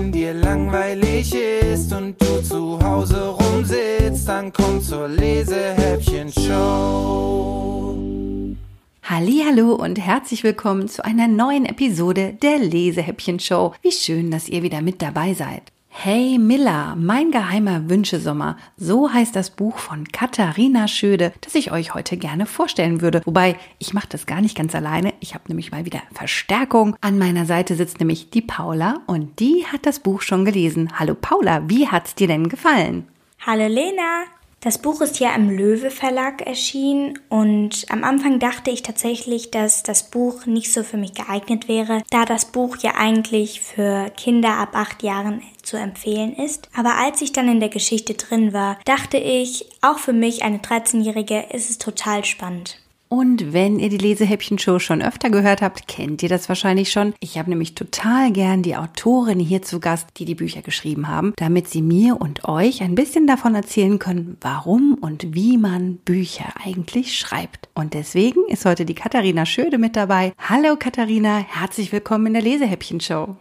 wenn dir langweilig ist und du zu Hause rumsitzt, dann komm zur Lesehäppchen-Show. Hallo und herzlich willkommen zu einer neuen Episode der Lesehäppchen Show. Wie schön, dass ihr wieder mit dabei seid. Hey Miller, mein geheimer Wünschesommer. So heißt das Buch von Katharina Schöde, das ich euch heute gerne vorstellen würde. Wobei, ich mache das gar nicht ganz alleine. Ich habe nämlich mal wieder Verstärkung. An meiner Seite sitzt nämlich die Paula und die hat das Buch schon gelesen. Hallo Paula, wie hat's dir denn gefallen? Hallo Lena. Das Buch ist ja im Löwe Verlag erschienen und am Anfang dachte ich tatsächlich, dass das Buch nicht so für mich geeignet wäre, da das Buch ja eigentlich für Kinder ab acht Jahren zu empfehlen ist. Aber als ich dann in der Geschichte drin war, dachte ich, auch für mich, eine 13-Jährige, ist es total spannend. Und wenn ihr die Lesehäppchen-Show schon öfter gehört habt, kennt ihr das wahrscheinlich schon. Ich habe nämlich total gern die Autorin hier zu Gast, die die Bücher geschrieben haben, damit sie mir und euch ein bisschen davon erzählen können, warum und wie man Bücher eigentlich schreibt. Und deswegen ist heute die Katharina Schöde mit dabei. Hallo Katharina, herzlich willkommen in der Lesehäppchen-Show.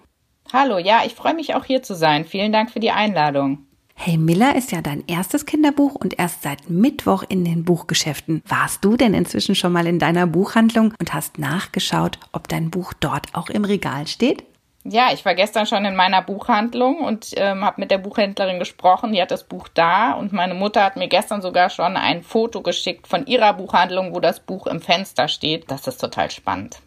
Hallo, ja, ich freue mich auch hier zu sein. Vielen Dank für die Einladung. Hey Miller ist ja dein erstes Kinderbuch und erst seit Mittwoch in den Buchgeschäften. Warst du denn inzwischen schon mal in deiner Buchhandlung und hast nachgeschaut, ob dein Buch dort auch im Regal steht? Ja, ich war gestern schon in meiner Buchhandlung und ähm, habe mit der Buchhändlerin gesprochen. Die hat das Buch da und meine Mutter hat mir gestern sogar schon ein Foto geschickt von ihrer Buchhandlung, wo das Buch im Fenster steht. Das ist total spannend.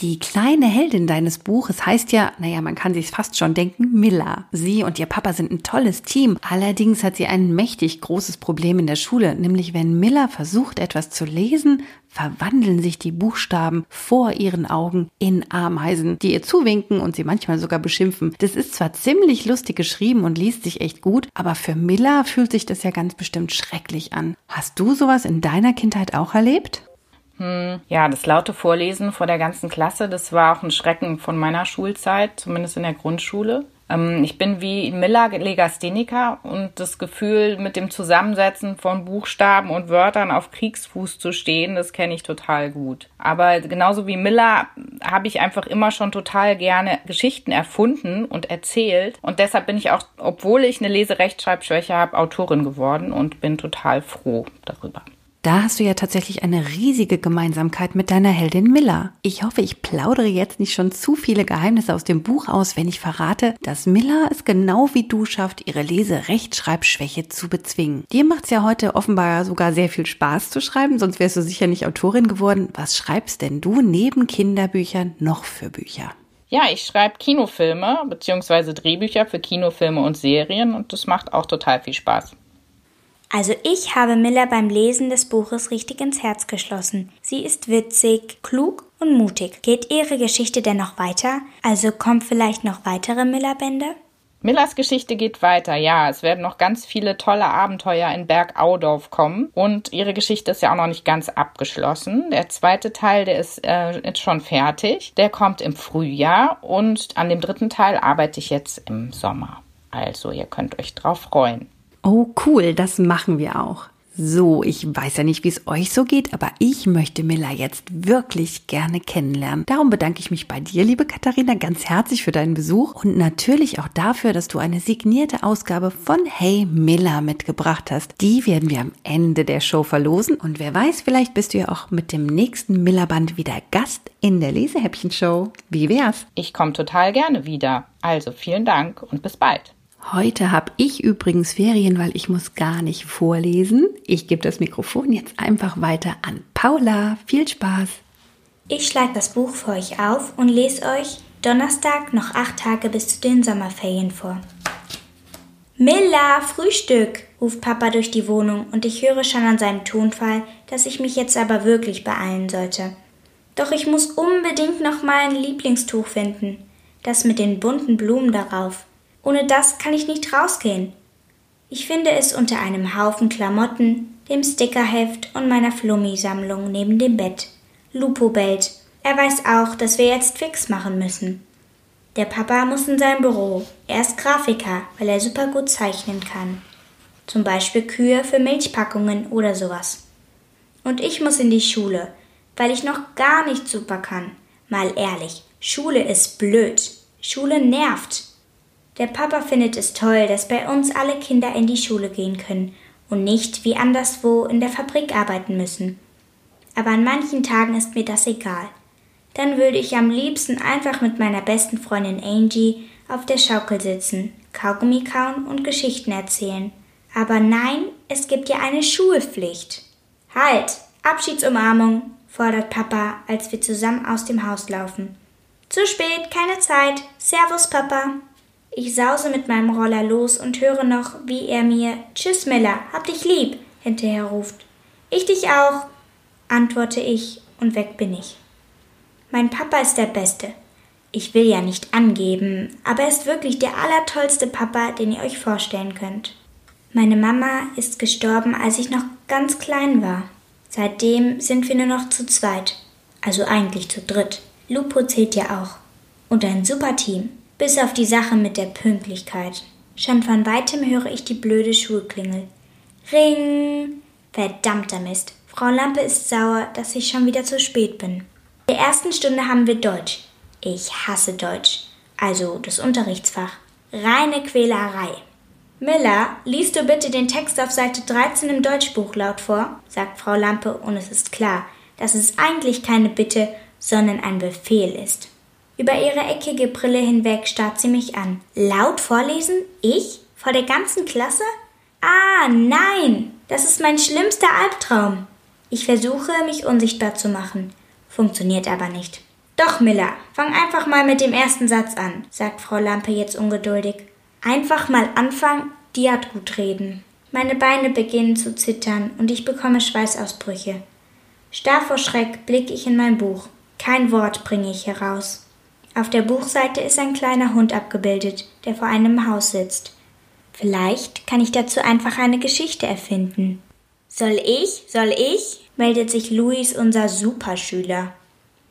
Die kleine Heldin deines Buches heißt ja, naja, man kann sich fast schon denken, Milla. Sie und ihr Papa sind ein tolles Team. Allerdings hat sie ein mächtig großes Problem in der Schule, nämlich wenn Milla versucht, etwas zu lesen, verwandeln sich die Buchstaben vor ihren Augen in Ameisen, die ihr zuwinken und sie manchmal sogar beschimpfen. Das ist zwar ziemlich lustig geschrieben und liest sich echt gut, aber für Milla fühlt sich das ja ganz bestimmt schrecklich an. Hast du sowas in deiner Kindheit auch erlebt? Hm, ja, das laute Vorlesen vor der ganzen Klasse, das war auch ein Schrecken von meiner Schulzeit, zumindest in der Grundschule. Ähm, ich bin wie Miller Legastheniker und das Gefühl, mit dem Zusammensetzen von Buchstaben und Wörtern auf Kriegsfuß zu stehen, das kenne ich total gut. Aber genauso wie Miller habe ich einfach immer schon total gerne Geschichten erfunden und erzählt. Und deshalb bin ich auch, obwohl ich eine Leserechtschreibschwäche habe, Autorin geworden und bin total froh darüber. Da hast du ja tatsächlich eine riesige Gemeinsamkeit mit deiner Heldin Miller. Ich hoffe, ich plaudere jetzt nicht schon zu viele Geheimnisse aus dem Buch aus, wenn ich verrate, dass Miller es genau wie du schafft, ihre Lese-Rechtschreibschwäche zu bezwingen. Dir macht's ja heute offenbar sogar sehr viel Spaß zu schreiben, sonst wärst du sicher nicht Autorin geworden. Was schreibst denn du neben Kinderbüchern noch für Bücher? Ja, ich schreibe Kinofilme bzw. Drehbücher für Kinofilme und Serien und das macht auch total viel Spaß. Also ich habe Miller beim Lesen des Buches richtig ins Herz geschlossen. Sie ist witzig, klug und mutig. Geht ihre Geschichte denn noch weiter? Also kommen vielleicht noch weitere Miller-Bände? Millers Geschichte geht weiter, ja. Es werden noch ganz viele tolle Abenteuer in Berg Audorf kommen. Und ihre Geschichte ist ja auch noch nicht ganz abgeschlossen. Der zweite Teil, der ist äh, jetzt schon fertig. Der kommt im Frühjahr. Und an dem dritten Teil arbeite ich jetzt im Sommer. Also, ihr könnt euch drauf freuen. Oh, cool, das machen wir auch. So, ich weiß ja nicht, wie es euch so geht, aber ich möchte Miller jetzt wirklich gerne kennenlernen. Darum bedanke ich mich bei dir, liebe Katharina, ganz herzlich für deinen Besuch und natürlich auch dafür, dass du eine signierte Ausgabe von Hey Miller mitgebracht hast. Die werden wir am Ende der Show verlosen und wer weiß, vielleicht bist du ja auch mit dem nächsten Miller-Band wieder Gast in der Lesehäppchen-Show. Wie wär's? Ich komme total gerne wieder. Also vielen Dank und bis bald. Heute habe ich übrigens Ferien, weil ich muss gar nicht vorlesen. Ich gebe das Mikrofon jetzt einfach weiter an Paula. Viel Spaß! Ich schlage das Buch für euch auf und lese euch Donnerstag noch acht Tage bis zu den Sommerferien vor. Milla, Frühstück! ruft Papa durch die Wohnung und ich höre schon an seinem Tonfall, dass ich mich jetzt aber wirklich beeilen sollte. Doch ich muss unbedingt noch mein Lieblingstuch finden. Das mit den bunten Blumen darauf. Ohne das kann ich nicht rausgehen. Ich finde es unter einem Haufen Klamotten, dem Stickerheft und meiner Flummi-Sammlung neben dem Bett. Lupo bellt. Er weiß auch, dass wir jetzt fix machen müssen. Der Papa muss in sein Büro. Er ist Grafiker, weil er super gut zeichnen kann. Zum Beispiel Kühe für Milchpackungen oder sowas. Und ich muss in die Schule, weil ich noch gar nicht super kann. Mal ehrlich, Schule ist blöd. Schule nervt. Der Papa findet es toll, dass bei uns alle Kinder in die Schule gehen können und nicht wie anderswo in der Fabrik arbeiten müssen. Aber an manchen Tagen ist mir das egal. Dann würde ich am liebsten einfach mit meiner besten Freundin Angie auf der Schaukel sitzen, Kaugummi kauen und Geschichten erzählen. Aber nein, es gibt ja eine Schulpflicht. Halt! Abschiedsumarmung, fordert Papa, als wir zusammen aus dem Haus laufen. Zu spät, keine Zeit. Servus, Papa. Ich sause mit meinem Roller los und höre noch, wie er mir Tschüss, Miller, hab dich lieb hinterher ruft. Ich dich auch, antworte ich und weg bin ich. Mein Papa ist der Beste. Ich will ja nicht angeben, aber er ist wirklich der allertollste Papa, den ihr euch vorstellen könnt. Meine Mama ist gestorben, als ich noch ganz klein war. Seitdem sind wir nur noch zu zweit, also eigentlich zu dritt. Lupo zählt ja auch. Und ein super Team, bis auf die Sache mit der Pünktlichkeit. Schon von weitem höre ich die blöde Schulklingel. Ring! Verdammter Mist. Frau Lampe ist sauer, dass ich schon wieder zu spät bin. In der ersten Stunde haben wir Deutsch. Ich hasse Deutsch. Also das Unterrichtsfach. Reine Quälerei. Miller, liest du bitte den Text auf Seite 13 im Deutschbuch laut vor, sagt Frau Lampe, und es ist klar, dass es eigentlich keine Bitte, sondern ein Befehl ist. Über ihre eckige Brille hinweg starrt sie mich an. Laut vorlesen? Ich? Vor der ganzen Klasse? Ah, nein! Das ist mein schlimmster Albtraum. Ich versuche, mich unsichtbar zu machen. Funktioniert aber nicht. Doch, Miller, fang einfach mal mit dem ersten Satz an, sagt Frau Lampe jetzt ungeduldig. Einfach mal anfangen, die hat gut reden. Meine Beine beginnen zu zittern und ich bekomme Schweißausbrüche. Starr vor Schreck blicke ich in mein Buch. Kein Wort bringe ich heraus. Auf der Buchseite ist ein kleiner Hund abgebildet, der vor einem Haus sitzt. Vielleicht kann ich dazu einfach eine Geschichte erfinden. Soll ich? Soll ich? meldet sich Luis, unser Superschüler.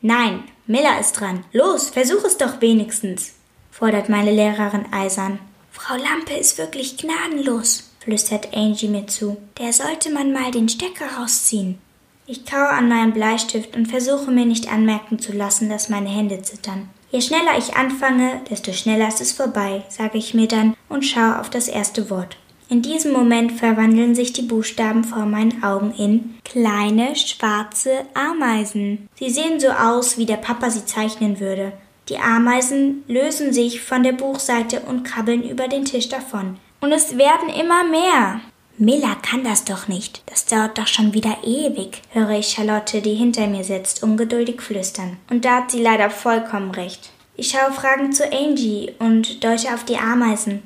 Nein, Miller ist dran. Los, versuch es doch wenigstens, fordert meine Lehrerin eisern. Frau Lampe ist wirklich gnadenlos, flüstert Angie mir zu. Der sollte man mal den Stecker rausziehen. Ich kaue an meinem Bleistift und versuche mir nicht anmerken zu lassen, dass meine Hände zittern. Je schneller ich anfange, desto schneller ist es vorbei, sage ich mir dann und schaue auf das erste Wort. In diesem Moment verwandeln sich die Buchstaben vor meinen Augen in kleine schwarze Ameisen. Sie sehen so aus, wie der Papa sie zeichnen würde. Die Ameisen lösen sich von der Buchseite und krabbeln über den Tisch davon. Und es werden immer mehr. Miller kann das doch nicht. Das dauert doch schon wieder ewig, höre ich Charlotte, die hinter mir sitzt, ungeduldig flüstern. Und da hat sie leider vollkommen recht. Ich schaue fragend zu Angie und deute auf die Ameisen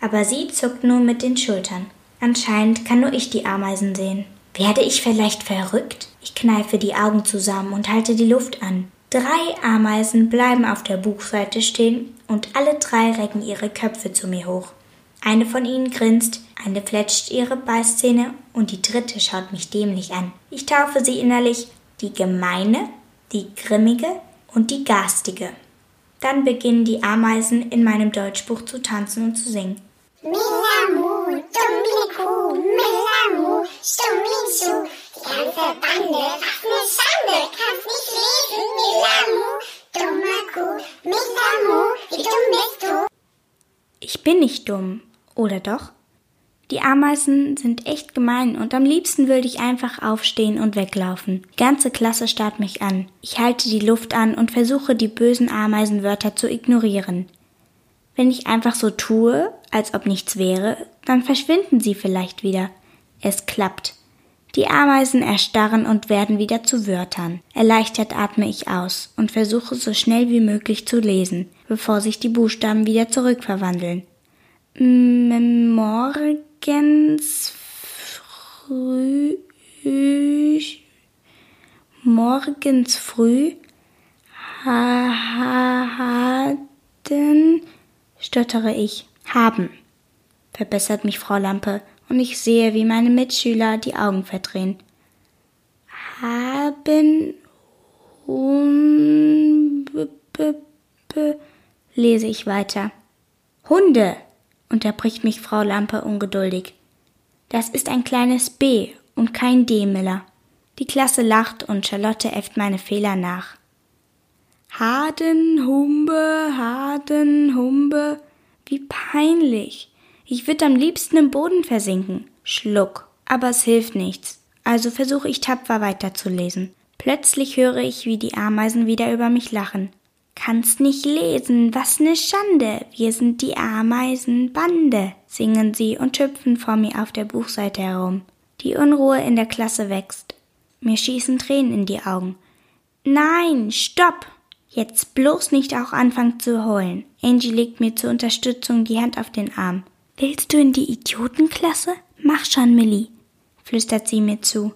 aber sie zuckt nur mit den Schultern. Anscheinend kann nur ich die Ameisen sehen. Werde ich vielleicht verrückt? Ich kneife die Augen zusammen und halte die Luft an. Drei Ameisen bleiben auf der Buchseite stehen und alle drei recken ihre Köpfe zu mir hoch. Eine von ihnen grinst, eine fletscht ihre Beißzähne und die dritte schaut mich dämlich an. Ich taufe sie innerlich die gemeine, die grimmige und die garstige. Dann beginnen die Ameisen in meinem Deutschbuch zu tanzen und zu singen. Millamu, Dumbliku, Millamu, Stummisu, die ganze Bande, was ne Schande, kannst nicht lesen, Millamu, dummer Kuh, Millamu, wie dumm bist du? Ich bin nicht dumm, oder doch? Die Ameisen sind echt gemein und am liebsten würde ich einfach aufstehen und weglaufen. Die ganze Klasse starrt mich an. Ich halte die Luft an und versuche die bösen Ameisenwörter zu ignorieren. Wenn ich einfach so tue, als ob nichts wäre, dann verschwinden sie vielleicht wieder. Es klappt. Die Ameisen erstarren und werden wieder zu Wörtern. Erleichtert atme ich aus und versuche so schnell wie möglich zu lesen, bevor sich die Buchstaben wieder zurückverwandeln. Morgens früh morgens früh hatten stottere ich. Haben, verbessert mich Frau Lampe, und ich sehe, wie meine Mitschüler die Augen verdrehen. Haben Hunde, lese ich weiter. Hunde, unterbricht mich Frau Lampe ungeduldig. Das ist ein kleines B und kein D, Miller. Die Klasse lacht und Charlotte äfft meine Fehler nach. Haden, Humbe, Haden, Humbe, Wie peinlich. Ich würde am liebsten im Boden versinken. Schluck. Aber es hilft nichts. Also versuche ich tapfer weiterzulesen. Plötzlich höre ich, wie die Ameisen wieder über mich lachen. Kannst nicht lesen, was ne Schande. Wir sind die Ameisenbande, singen sie und hüpfen vor mir auf der Buchseite herum. Die Unruhe in der Klasse wächst. Mir schießen Tränen in die Augen. Nein, stopp! Jetzt bloß nicht auch anfangen zu heulen. Angie legt mir zur Unterstützung die Hand auf den Arm. Willst du in die Idiotenklasse? Mach schon, Millie, flüstert sie mir zu.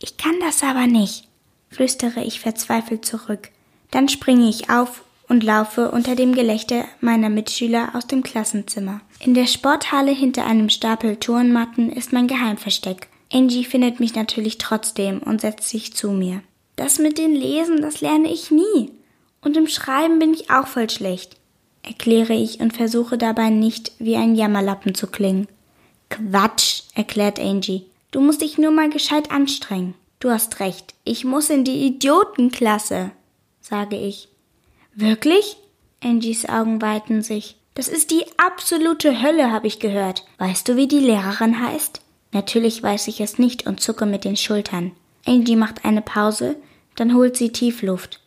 Ich kann das aber nicht, flüstere ich verzweifelt zurück. Dann springe ich auf und laufe unter dem Gelächter meiner Mitschüler aus dem Klassenzimmer. In der Sporthalle hinter einem Stapel Turnmatten ist mein Geheimversteck. Angie findet mich natürlich trotzdem und setzt sich zu mir. Das mit den Lesen, das lerne ich nie. Und im Schreiben bin ich auch voll schlecht, erkläre ich und versuche dabei nicht wie ein Jammerlappen zu klingen. Quatsch, erklärt Angie. Du musst dich nur mal gescheit anstrengen. Du hast recht, ich muss in die Idiotenklasse, sage ich. Wirklich? Angies Augen weiten sich. Das ist die absolute Hölle, habe ich gehört. Weißt du, wie die Lehrerin heißt? Natürlich weiß ich es nicht und zucke mit den Schultern. Angie macht eine Pause, dann holt sie tief Luft.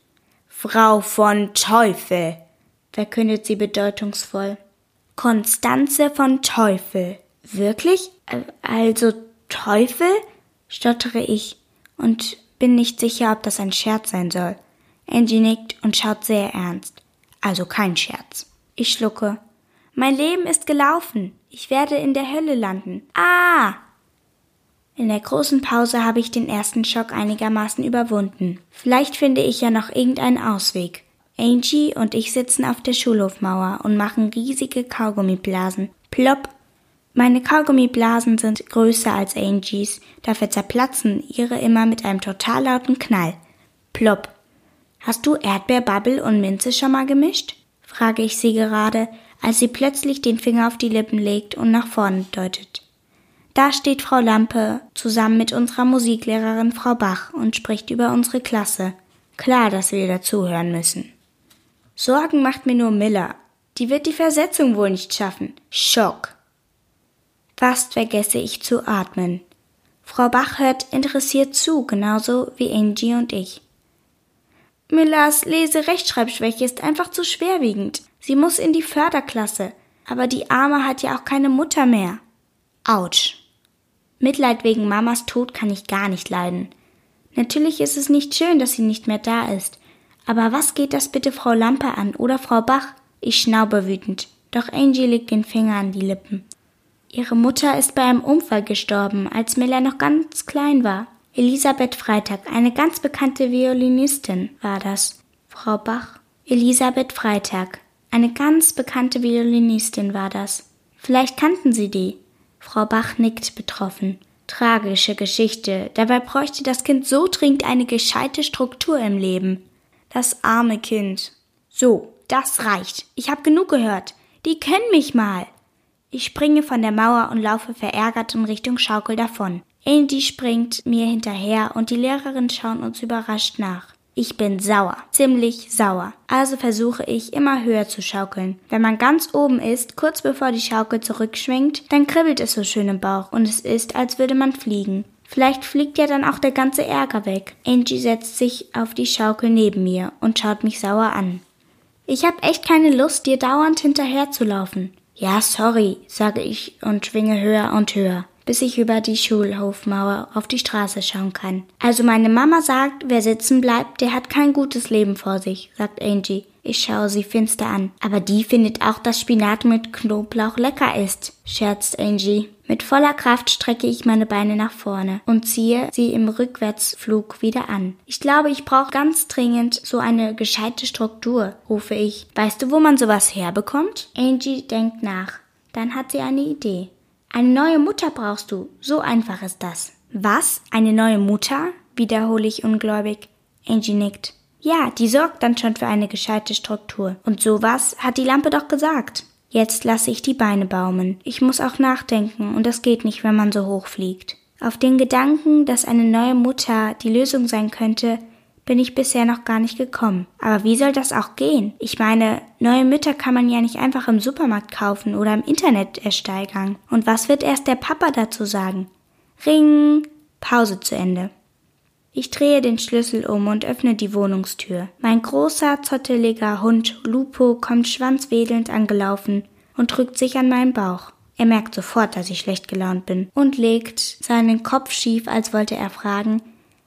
Frau von Teufel, verkündet sie bedeutungsvoll. Konstanze von Teufel. Wirklich? Also Teufel? stottere ich und bin nicht sicher, ob das ein Scherz sein soll. Angie nickt und schaut sehr ernst. Also kein Scherz. Ich schlucke. Mein Leben ist gelaufen. Ich werde in der Hölle landen. Ah! In der großen Pause habe ich den ersten Schock einigermaßen überwunden. Vielleicht finde ich ja noch irgendeinen Ausweg. Angie und ich sitzen auf der Schulhofmauer und machen riesige Kaugummiblasen. Plopp! Meine Kaugummiblasen sind größer als Angies, dafür zerplatzen ihre immer mit einem total lauten Knall. Plopp! Hast du Erdbeerbubble und Minze schon mal gemischt? frage ich sie gerade, als sie plötzlich den Finger auf die Lippen legt und nach vorne deutet. Da steht Frau Lampe zusammen mit unserer Musiklehrerin Frau Bach und spricht über unsere Klasse. Klar, dass wir dazuhören müssen. Sorgen macht mir nur Miller. Die wird die Versetzung wohl nicht schaffen. Schock. Fast vergesse ich zu atmen. Frau Bach hört interessiert zu, genauso wie Angie und ich. Millers Lese-Rechtschreibschwäche ist einfach zu schwerwiegend. Sie muss in die Förderklasse. Aber die Arme hat ja auch keine Mutter mehr. Autsch. Mitleid wegen Mamas Tod kann ich gar nicht leiden. Natürlich ist es nicht schön, dass sie nicht mehr da ist. Aber was geht das bitte Frau Lampe an oder Frau Bach? Ich schnaube wütend. Doch Angie legt den Finger an die Lippen. Ihre Mutter ist bei einem Unfall gestorben, als Miller noch ganz klein war. Elisabeth Freitag, eine ganz bekannte Violinistin war das. Frau Bach. Elisabeth Freitag, eine ganz bekannte Violinistin war das. Vielleicht kannten Sie die. Frau Bach nickt betroffen. Tragische Geschichte. Dabei bräuchte das Kind so dringend eine gescheite Struktur im Leben. Das arme Kind. So, das reicht. Ich hab genug gehört. Die kennen mich mal. Ich springe von der Mauer und laufe verärgert in Richtung Schaukel davon. Andy springt mir hinterher und die Lehrerin schauen uns überrascht nach. Ich bin sauer, ziemlich sauer. Also versuche ich immer höher zu schaukeln. Wenn man ganz oben ist, kurz bevor die Schaukel zurückschwingt, dann kribbelt es so schön im Bauch und es ist, als würde man fliegen. Vielleicht fliegt ja dann auch der ganze Ärger weg. Angie setzt sich auf die Schaukel neben mir und schaut mich sauer an. Ich hab echt keine Lust, dir dauernd hinterherzulaufen. Ja, sorry, sage ich und schwinge höher und höher bis ich über die Schulhofmauer auf die Straße schauen kann. Also meine Mama sagt, wer sitzen bleibt, der hat kein gutes Leben vor sich, sagt Angie. Ich schaue sie finster an. Aber die findet auch, dass Spinat mit Knoblauch lecker ist, scherzt Angie. Mit voller Kraft strecke ich meine Beine nach vorne und ziehe sie im Rückwärtsflug wieder an. Ich glaube, ich brauche ganz dringend so eine gescheite Struktur, rufe ich. Weißt du, wo man sowas herbekommt? Angie denkt nach. Dann hat sie eine Idee. Eine neue Mutter brauchst du. So einfach ist das. Was? Eine neue Mutter? wiederhole ich ungläubig. Angie nickt. Ja, die sorgt dann schon für eine gescheite Struktur. Und sowas hat die Lampe doch gesagt. Jetzt lasse ich die Beine baumeln. Ich muss auch nachdenken, und das geht nicht, wenn man so hoch fliegt. Auf den Gedanken, dass eine neue Mutter die Lösung sein könnte, bin ich bisher noch gar nicht gekommen. Aber wie soll das auch gehen? Ich meine, neue Mütter kann man ja nicht einfach im Supermarkt kaufen oder im Internet ersteigern. Und was wird erst der Papa dazu sagen? Ring. Pause zu Ende. Ich drehe den Schlüssel um und öffne die Wohnungstür. Mein großer, zotteliger Hund Lupo kommt schwanzwedelnd angelaufen und drückt sich an meinen Bauch. Er merkt sofort, dass ich schlecht gelaunt bin und legt seinen Kopf schief, als wollte er fragen,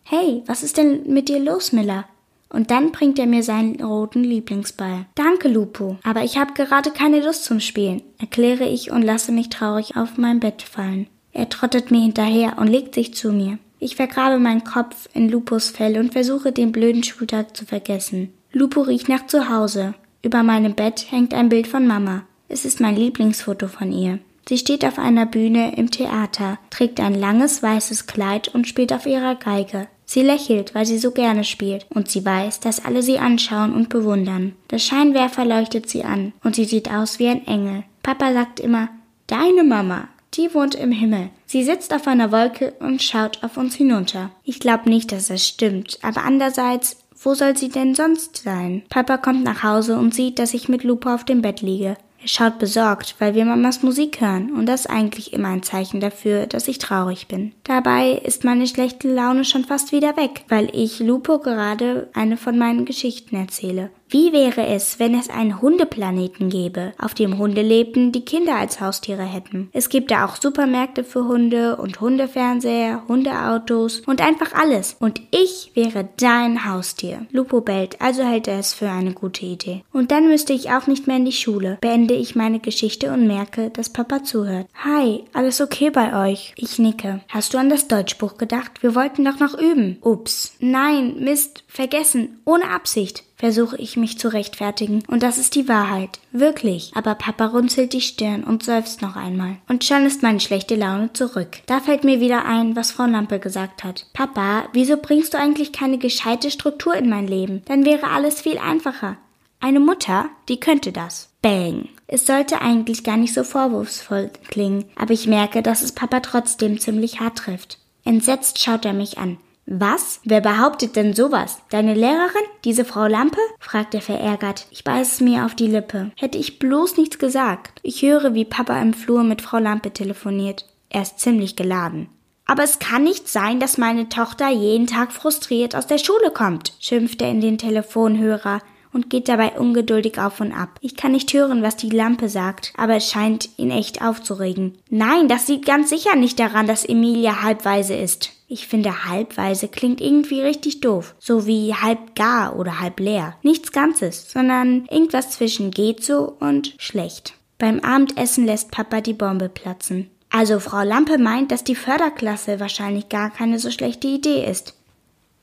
Hey, was ist denn mit dir los, Miller? Und dann bringt er mir seinen roten Lieblingsball. Danke, Lupo, aber ich habe gerade keine Lust zum Spielen, erkläre ich und lasse mich traurig auf mein Bett fallen. Er trottet mir hinterher und legt sich zu mir. Ich vergrabe meinen Kopf in Lupos Fell und versuche den blöden Schultag zu vergessen. Lupo riecht nach Zuhause. Über meinem Bett hängt ein Bild von Mama. Es ist mein Lieblingsfoto von ihr. Sie steht auf einer Bühne im Theater, trägt ein langes weißes Kleid und spielt auf ihrer Geige. Sie lächelt, weil sie so gerne spielt, und sie weiß, dass alle sie anschauen und bewundern. Der Scheinwerfer leuchtet sie an, und sie sieht aus wie ein Engel. Papa sagt immer, Deine Mama, die wohnt im Himmel. Sie sitzt auf einer Wolke und schaut auf uns hinunter. Ich glaube nicht, dass das stimmt, aber andererseits, wo soll sie denn sonst sein? Papa kommt nach Hause und sieht, dass ich mit Lupo auf dem Bett liege. Er schaut besorgt, weil wir Mamas Musik hören und das eigentlich immer ein Zeichen dafür, dass ich traurig bin. Dabei ist meine schlechte Laune schon fast wieder weg, weil ich Lupo gerade eine von meinen Geschichten erzähle. Wie wäre es, wenn es einen Hundeplaneten gäbe, auf dem Hunde lebten, die Kinder als Haustiere hätten? Es gibt da auch Supermärkte für Hunde und Hundefernseher, Hundeautos und einfach alles. Und ich wäre dein Haustier. Lupo bellt, also hält er es für eine gute Idee. Und dann müsste ich auch nicht mehr in die Schule. Beende ich meine Geschichte und merke, dass Papa zuhört. Hi, alles okay bei euch? Ich nicke. Hast du an das Deutschbuch gedacht? Wir wollten doch noch üben. Ups. Nein, Mist, vergessen. Ohne Absicht versuche ich mich zu rechtfertigen. Und das ist die Wahrheit. Wirklich. Aber Papa runzelt die Stirn und seufzt noch einmal. Und schon ist meine schlechte Laune zurück. Da fällt mir wieder ein, was Frau Lampe gesagt hat. Papa, wieso bringst du eigentlich keine gescheite Struktur in mein Leben? Dann wäre alles viel einfacher. Eine Mutter, die könnte das. Bang. Es sollte eigentlich gar nicht so vorwurfsvoll klingen, aber ich merke, dass es Papa trotzdem ziemlich hart trifft. Entsetzt schaut er mich an. Was? Wer behauptet denn sowas? Deine Lehrerin? Diese Frau Lampe? fragt er verärgert. Ich beiß es mir auf die Lippe. Hätte ich bloß nichts gesagt. Ich höre, wie Papa im Flur mit Frau Lampe telefoniert. Er ist ziemlich geladen. Aber es kann nicht sein, dass meine Tochter jeden Tag frustriert aus der Schule kommt, schimpft er in den Telefonhörer und geht dabei ungeduldig auf und ab. Ich kann nicht hören, was die Lampe sagt, aber es scheint ihn echt aufzuregen. Nein, das liegt ganz sicher nicht daran, dass Emilia halbweise ist. Ich finde, halbweise klingt irgendwie richtig doof. So wie halb gar oder halb leer. Nichts Ganzes, sondern irgendwas zwischen geht so und schlecht. Beim Abendessen lässt Papa die Bombe platzen. Also Frau Lampe meint, dass die Förderklasse wahrscheinlich gar keine so schlechte Idee ist.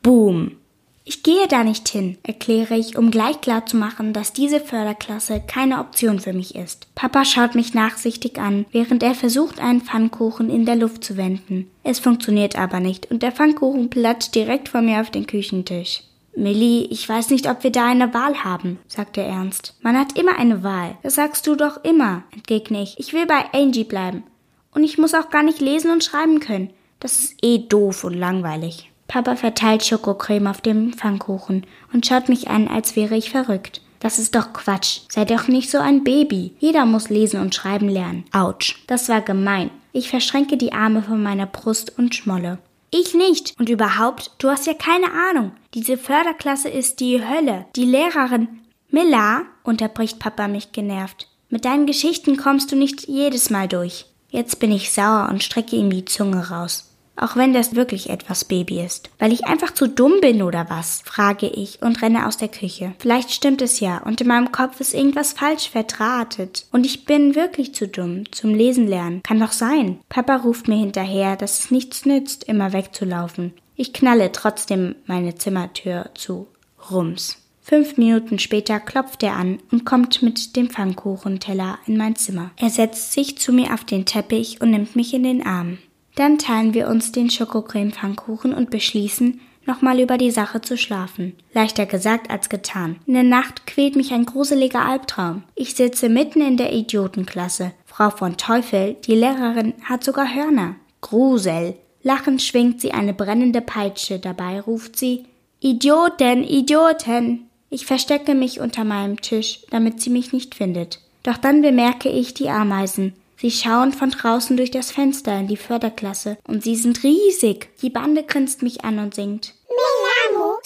Boom. Ich gehe da nicht hin, erkläre ich, um gleich klar zu machen, dass diese Förderklasse keine Option für mich ist. Papa schaut mich nachsichtig an, während er versucht, einen Pfannkuchen in der Luft zu wenden. Es funktioniert aber nicht und der Pfannkuchen platscht direkt vor mir auf den Küchentisch. Millie, ich weiß nicht, ob wir da eine Wahl haben, sagt er ernst. Man hat immer eine Wahl. Das sagst du doch immer, entgegne ich. Ich will bei Angie bleiben. Und ich muss auch gar nicht lesen und schreiben können. Das ist eh doof und langweilig. Papa verteilt Schokocreme auf dem Pfannkuchen und schaut mich an, als wäre ich verrückt. Das ist doch Quatsch. Sei doch nicht so ein Baby. Jeder muss lesen und schreiben lernen. Autsch. Das war gemein. Ich verschränke die Arme von meiner Brust und schmolle. Ich nicht. Und überhaupt, du hast ja keine Ahnung. Diese Förderklasse ist die Hölle. Die Lehrerin. Milla, unterbricht Papa mich genervt. Mit deinen Geschichten kommst du nicht jedes Mal durch. Jetzt bin ich sauer und strecke ihm die Zunge raus. Auch wenn das wirklich etwas Baby ist. Weil ich einfach zu dumm bin oder was? frage ich und renne aus der Küche. Vielleicht stimmt es ja und in meinem Kopf ist irgendwas falsch verdrahtet. Und ich bin wirklich zu dumm zum Lesen lernen. Kann doch sein. Papa ruft mir hinterher, dass es nichts nützt, immer wegzulaufen. Ich knalle trotzdem meine Zimmertür zu. Rums. Fünf Minuten später klopft er an und kommt mit dem Pfannkuchenteller in mein Zimmer. Er setzt sich zu mir auf den Teppich und nimmt mich in den Arm. Dann teilen wir uns den Schokocreme-Pfannkuchen und beschließen, nochmal über die Sache zu schlafen. Leichter gesagt als getan. In der Nacht quält mich ein gruseliger Albtraum. Ich sitze mitten in der Idiotenklasse. Frau von Teufel, die Lehrerin, hat sogar Hörner. Grusel. Lachend schwingt sie eine brennende Peitsche, dabei ruft sie Idioten, Idioten. Ich verstecke mich unter meinem Tisch, damit sie mich nicht findet. Doch dann bemerke ich die Ameisen. Sie schauen von draußen durch das Fenster in die Förderklasse und sie sind riesig. Die Bande grinst mich an und singt. Milamo,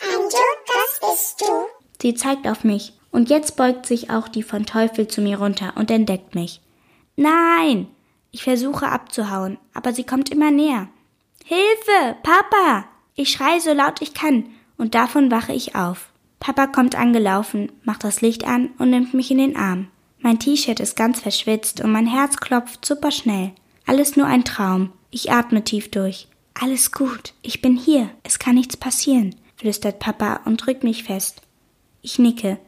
ein das bist du. Sie zeigt auf mich und jetzt beugt sich auch die von Teufel zu mir runter und entdeckt mich. Nein! Ich versuche abzuhauen, aber sie kommt immer näher. Hilfe! Papa! Ich schreie so laut ich kann und davon wache ich auf. Papa kommt angelaufen, macht das Licht an und nimmt mich in den Arm. Mein T-Shirt ist ganz verschwitzt und mein Herz klopft super schnell. Alles nur ein Traum. Ich atme tief durch. Alles gut. Ich bin hier. Es kann nichts passieren, flüstert Papa und drückt mich fest. Ich nicke.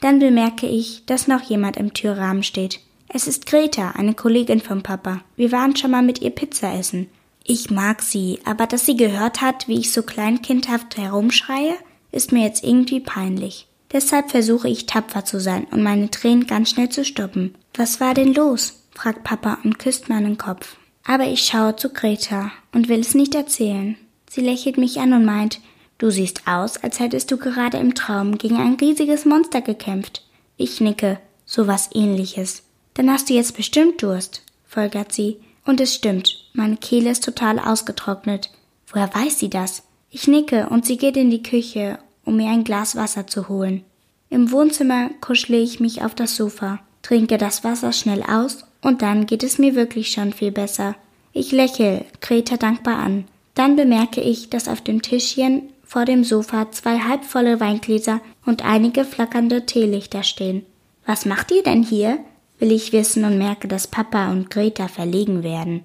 Dann bemerke ich, dass noch jemand im Türrahmen steht. Es ist Greta, eine Kollegin vom Papa. Wir waren schon mal mit ihr Pizza essen. Ich mag sie, aber dass sie gehört hat, wie ich so kleinkindhaft herumschreie, ist mir jetzt irgendwie peinlich. Deshalb versuche ich tapfer zu sein und meine Tränen ganz schnell zu stoppen. Was war denn los? fragt Papa und küsst meinen Kopf. Aber ich schaue zu Greta und will es nicht erzählen. Sie lächelt mich an und meint, Du siehst aus, als hättest du gerade im Traum gegen ein riesiges Monster gekämpft. Ich nicke, so was ähnliches. Dann hast du jetzt bestimmt Durst, folgert sie. Und es stimmt, meine Kehle ist total ausgetrocknet. Woher weiß sie das? Ich nicke und sie geht in die Küche, um mir ein Glas Wasser zu holen. Im Wohnzimmer kuschle ich mich auf das Sofa, trinke das Wasser schnell aus und dann geht es mir wirklich schon viel besser. Ich lächle Greta dankbar an. Dann bemerke ich, dass auf dem Tischchen vor dem Sofa zwei halbvolle Weingläser und einige flackernde Teelichter stehen. Was macht ihr denn hier? will ich wissen und merke, dass Papa und Greta verlegen werden.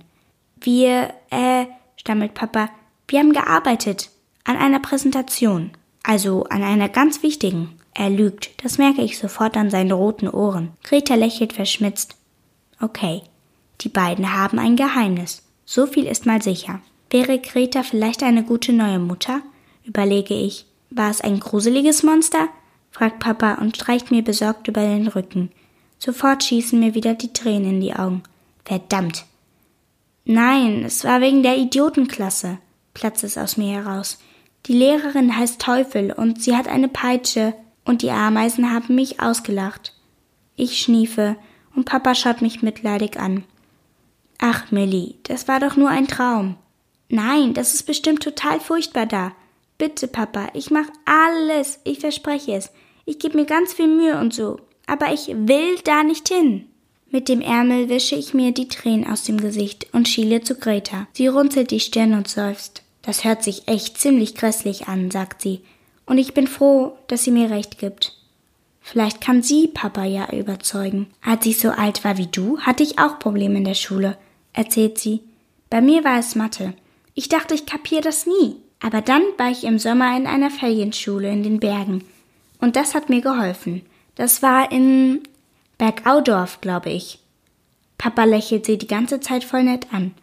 Wir, äh, stammelt Papa, wir haben gearbeitet an einer Präsentation, also an einer ganz wichtigen. Er lügt, das merke ich sofort an seinen roten Ohren. Greta lächelt verschmitzt. Okay, die beiden haben ein Geheimnis. So viel ist mal sicher. Wäre Greta vielleicht eine gute neue Mutter? überlege ich. War es ein gruseliges Monster? fragt Papa und streicht mir besorgt über den Rücken. Sofort schießen mir wieder die Tränen in die Augen. Verdammt. Nein, es war wegen der Idiotenklasse, platzt es aus mir heraus. Die Lehrerin heißt Teufel und sie hat eine Peitsche und die Ameisen haben mich ausgelacht. Ich schniefe und Papa schaut mich mitleidig an. Ach, Millie, das war doch nur ein Traum. Nein, das ist bestimmt total furchtbar da. Bitte, Papa, ich mach alles, ich verspreche es. Ich gebe mir ganz viel Mühe und so, aber ich will da nicht hin. Mit dem Ärmel wische ich mir die Tränen aus dem Gesicht und schiele zu Greta. Sie runzelt die Stirn und seufzt. Das hört sich echt ziemlich grässlich an, sagt sie, und ich bin froh, dass sie mir recht gibt. Vielleicht kann sie Papa ja überzeugen. Als ich so alt war wie du, hatte ich auch Probleme in der Schule, erzählt sie. Bei mir war es Mathe. Ich dachte, ich kapier das nie. Aber dann war ich im Sommer in einer Ferienschule in den Bergen. Und das hat mir geholfen. Das war in Bergaudorf, glaube ich. Papa lächelt sie die ganze Zeit voll nett an.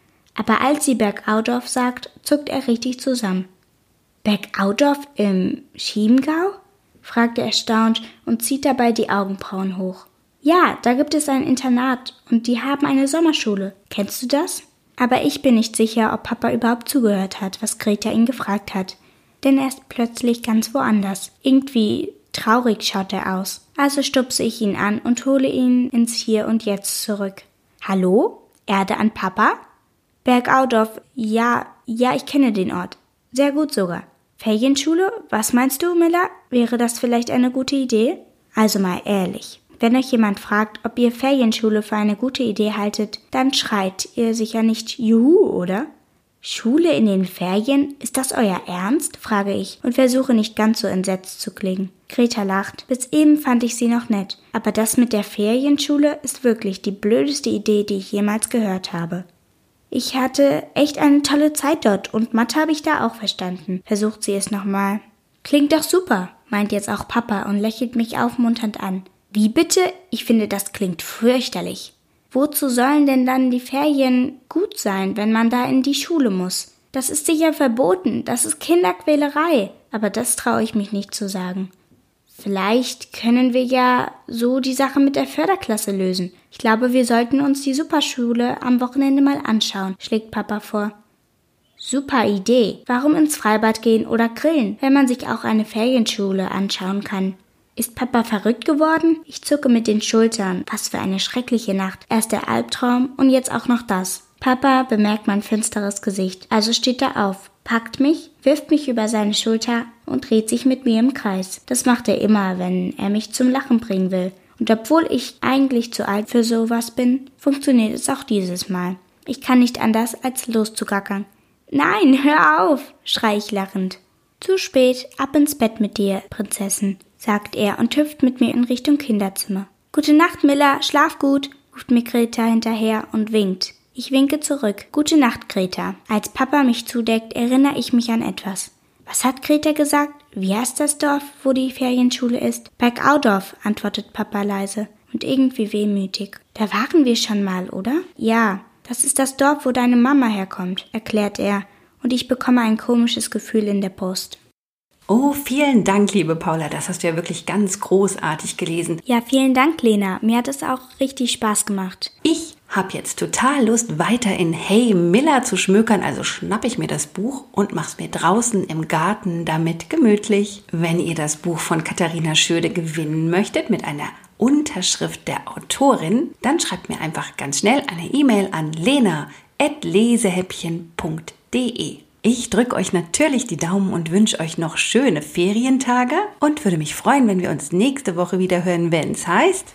Aber als sie Bergaudorf sagt, zuckt er richtig zusammen. Bergaudorf im Chiemgau? fragt er erstaunt und zieht dabei die Augenbrauen hoch. Ja, da gibt es ein Internat und die haben eine Sommerschule. Kennst du das? Aber ich bin nicht sicher, ob Papa überhaupt zugehört hat, was Greta ihn gefragt hat. Denn er ist plötzlich ganz woanders. Irgendwie traurig schaut er aus. Also stupse ich ihn an und hole ihn ins Hier und Jetzt zurück. Hallo? Erde an Papa? Bergaudorf, ja, ja, ich kenne den Ort. Sehr gut sogar. Ferienschule? Was meinst du, Miller? Wäre das vielleicht eine gute Idee? Also mal ehrlich. Wenn euch jemand fragt, ob ihr Ferienschule für eine gute Idee haltet, dann schreit ihr sicher nicht Juhu, oder? Schule in den Ferien? Ist das euer Ernst? frage ich und versuche nicht ganz so entsetzt zu klingen. Greta lacht. Bis eben fand ich sie noch nett, aber das mit der Ferienschule ist wirklich die blödeste Idee, die ich jemals gehört habe. Ich hatte echt eine tolle Zeit dort und Mathe habe ich da auch verstanden, versucht sie es nochmal. Klingt doch super, meint jetzt auch Papa und lächelt mich aufmunternd an. Wie bitte? Ich finde, das klingt fürchterlich. Wozu sollen denn dann die Ferien gut sein, wenn man da in die Schule muss? Das ist sicher verboten, das ist Kinderquälerei, aber das traue ich mich nicht zu sagen. Vielleicht können wir ja so die Sache mit der Förderklasse lösen. Ich glaube, wir sollten uns die Superschule am Wochenende mal anschauen, schlägt Papa vor. Super Idee. Warum ins Freibad gehen oder grillen, wenn man sich auch eine Ferienschule anschauen kann? Ist Papa verrückt geworden? Ich zucke mit den Schultern. Was für eine schreckliche Nacht. Erst der Albtraum und jetzt auch noch das. Papa bemerkt mein finsteres Gesicht, also steht er auf, packt mich, wirft mich über seine Schulter und dreht sich mit mir im Kreis. Das macht er immer, wenn er mich zum Lachen bringen will. Und obwohl ich eigentlich zu alt für sowas bin, funktioniert es auch dieses Mal. Ich kann nicht anders, als loszugackern. Nein, hör auf, schrei ich lachend. Zu spät, ab ins Bett mit dir, Prinzessin, sagt er und hüpft mit mir in Richtung Kinderzimmer. Gute Nacht, Miller, schlaf gut, ruft mir Greta hinterher und winkt. Ich winke zurück. Gute Nacht, Greta. Als Papa mich zudeckt, erinnere ich mich an etwas. Was hat Greta gesagt? Wie heißt das Dorf, wo die Ferienschule ist? Bergaudorf, antwortet Papa leise und irgendwie wehmütig. Da waren wir schon mal, oder? Ja, das ist das Dorf, wo deine Mama herkommt, erklärt er, und ich bekomme ein komisches Gefühl in der Brust. Oh, vielen Dank, liebe Paula. Das hast du ja wirklich ganz großartig gelesen. Ja, vielen Dank, Lena. Mir hat es auch richtig Spaß gemacht. Ich hab jetzt total Lust, weiter in Hey Miller zu schmökern, also schnapp ich mir das Buch und mach's mir draußen im Garten damit gemütlich. Wenn ihr das Buch von Katharina Schöde gewinnen möchtet mit einer Unterschrift der Autorin, dann schreibt mir einfach ganz schnell eine E-Mail an lena.lesehäppchen.de. Ich drücke euch natürlich die Daumen und wünsche euch noch schöne Ferientage und würde mich freuen, wenn wir uns nächste Woche wieder hören, wenn es heißt